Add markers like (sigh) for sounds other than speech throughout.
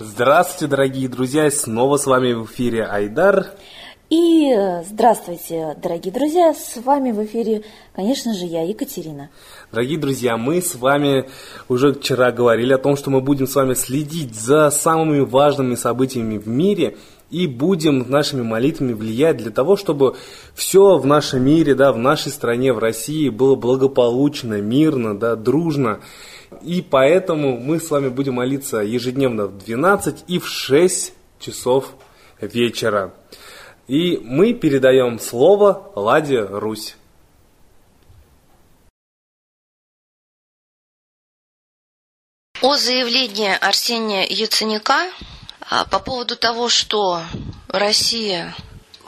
Здравствуйте, дорогие друзья! Снова с вами в эфире Айдар. И э, здравствуйте, дорогие друзья! С вами в эфире, конечно же, я, Екатерина. Дорогие друзья, мы с вами уже вчера говорили о том, что мы будем с вами следить за самыми важными событиями в мире и будем нашими молитвами влиять для того, чтобы все в нашем мире, да, в нашей стране, в России было благополучно, мирно, да, дружно. И поэтому мы с вами будем молиться ежедневно в 12 и в 6 часов вечера. И мы передаем слово Ладе Русь. О заявлении Арсения Яценюка а, по поводу того, что Россия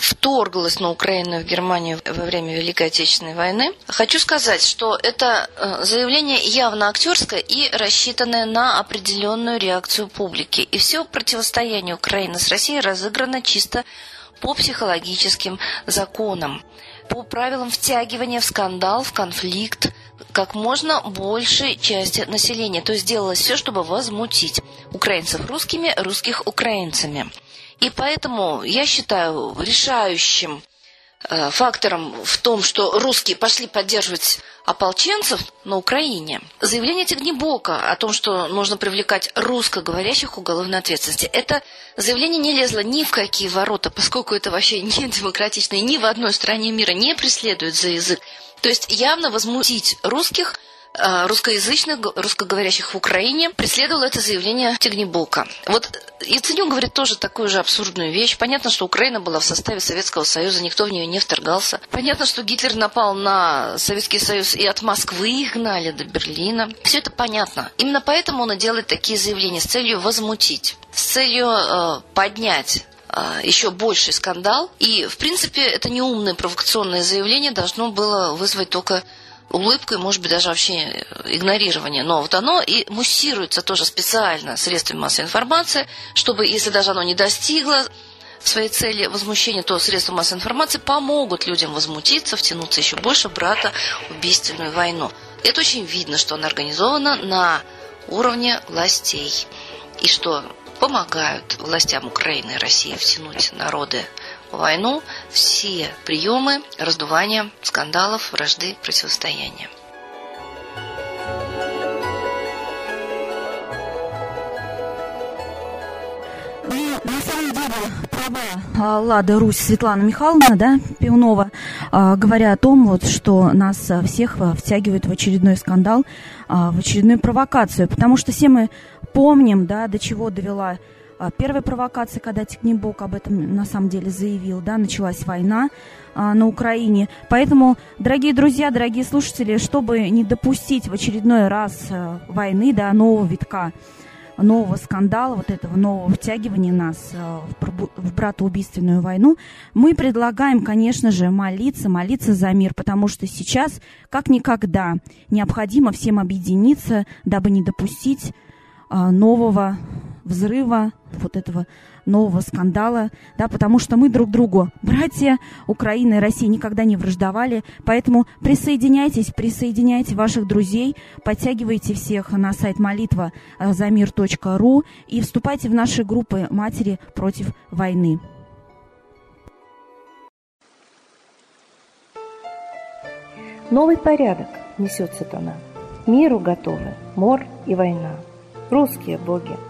вторглась на Украину в Германию во время Великой Отечественной войны. Хочу сказать, что это э, заявление явно актерское и рассчитанное на определенную реакцию публики. И все противостояние Украины с Россией разыграно чисто по психологическим законам, по правилам втягивания в скандал, в конфликт как можно большей части населения. То есть делалось все, чтобы возмутить украинцев русскими, русских украинцами. И поэтому я считаю решающим э, фактором в том, что русские пошли поддерживать ополченцев на Украине. Заявление Тегнебока о том, что нужно привлекать русскоговорящих к уголовной ответственности, это заявление не лезло ни в какие ворота, поскольку это вообще (laughs) не демократично и ни в одной стране мира не преследует за язык. То есть явно возмутить русских – русскоязычных, русскоговорящих в Украине преследовало это заявление Тегнебока. Вот Яценюк говорит тоже такую же абсурдную вещь. Понятно, что Украина была в составе Советского Союза, никто в нее не вторгался. Понятно, что Гитлер напал на Советский Союз и от Москвы их гнали до Берлина. Все это понятно. Именно поэтому он и делает такие заявления с целью возмутить, с целью э, поднять э, еще больший скандал. И, в принципе, это неумное провокационное заявление должно было вызвать только улыбку и, может быть, даже вообще игнорирование. Но вот оно и муссируется тоже специально средствами массовой информации, чтобы, если даже оно не достигло своей цели возмущения, то средства массовой информации помогут людям возмутиться, втянуться еще больше в брата убийственную войну. Это очень видно, что она организована на уровне властей. И что помогают властям Украины и России втянуть народы войну все приемы раздувания скандалов, вражды, противостояния. на самом деле а, Лада Русь Светлана Михайловна, да, Пивнова, а, говоря о том, вот, что нас а, всех втягивают в очередной скандал, в очередную провокацию, потому что все мы помним, да, до чего довела а, первая провокация, когда Тикнебок об этом на самом деле заявил, да, началась война а, на Украине. Поэтому, дорогие друзья, дорогие слушатели, чтобы не допустить в очередной раз а, войны, да, нового витка, нового скандала, вот этого нового втягивания нас а, в, в братоубийственную войну, мы предлагаем, конечно же, молиться, молиться за мир, потому что сейчас, как никогда, необходимо всем объединиться, дабы не допустить а, нового взрыва, вот этого нового скандала, да, потому что мы друг другу братья, Украина и Россия никогда не враждовали, поэтому присоединяйтесь, присоединяйте ваших друзей, подтягивайте всех на сайт молитва за мир.ру и вступайте в наши группы «Матери против войны». Новый порядок несет сатана. Миру готовы мор и война. Русские боги –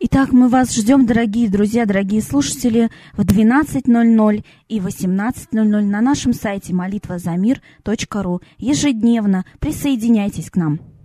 Итак, мы вас ждем, дорогие друзья, дорогие слушатели, в 12.00 и 18.00 на нашем сайте молитвазамир.ру ежедневно. Присоединяйтесь к нам.